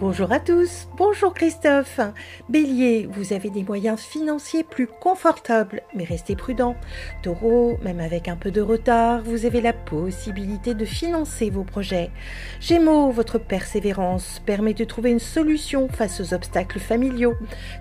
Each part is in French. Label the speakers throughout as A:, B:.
A: Bonjour à tous, bonjour Christophe. Bélier, vous avez des moyens financiers plus confortables, mais restez prudent. Taureau, même avec un peu de retard, vous avez la possibilité de financer vos projets. Gémeaux, votre persévérance permet de trouver une solution face aux obstacles familiaux.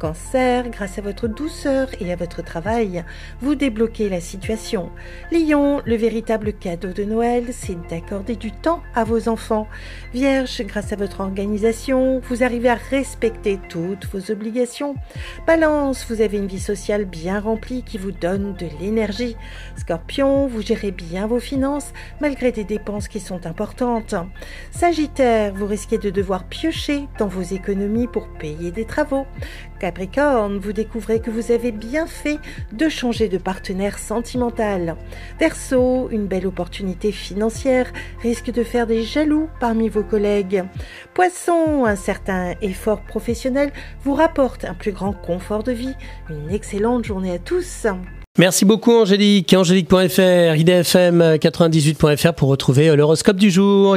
A: Cancer, grâce à votre douceur et à votre travail, vous débloquez la situation. Lion, le véritable cadeau de Noël, c'est d'accorder du temps à vos enfants. Vierge, grâce à votre organisation, vous arrivez à respecter toutes vos obligations. Balance, vous avez une vie sociale bien remplie qui vous donne de l'énergie. Scorpion, vous gérez bien vos finances malgré des dépenses qui sont importantes. Sagittaire, vous risquez de devoir piocher dans vos économies pour payer des travaux. Capricorne, vous découvrez que vous avez bien fait de changer de partenaire sentimental. Verseau, une belle opportunité financière risque de faire des jaloux parmi vos collègues. Poisson, un certain effort professionnel vous rapporte un plus grand confort de vie. Une excellente journée à tous.
B: Merci beaucoup Angélique. Angélique.fr, idfm98.fr pour retrouver l'horoscope du jour.